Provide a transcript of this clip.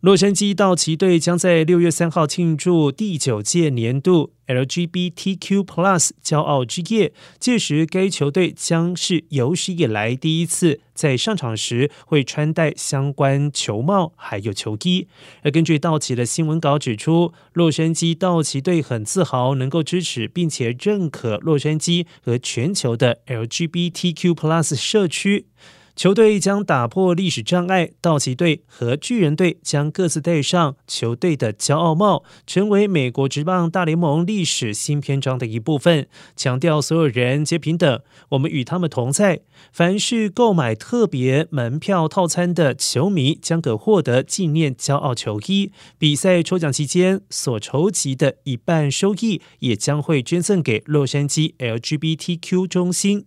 洛杉矶道奇队将在六月三号庆祝第九届年度 LGBTQ+ 骄傲之夜，届时该球队将是有史以来第一次在上场时会穿戴相关球帽还有球衣。而根据道奇的新闻稿指出，洛杉矶道奇队很自豪能够支持并且认可洛杉矶和全球的 LGBTQ+ 社区。球队将打破历史障碍，道奇队和巨人队将各自戴上球队的骄傲帽，成为美国职棒大联盟历史新篇章的一部分。强调所有人皆平等，我们与他们同在。凡是购买特别门票套餐的球迷，将可获得纪念骄傲球衣。比赛抽奖期间所筹集的一半收益，也将会捐赠给洛杉矶 LGBTQ 中心。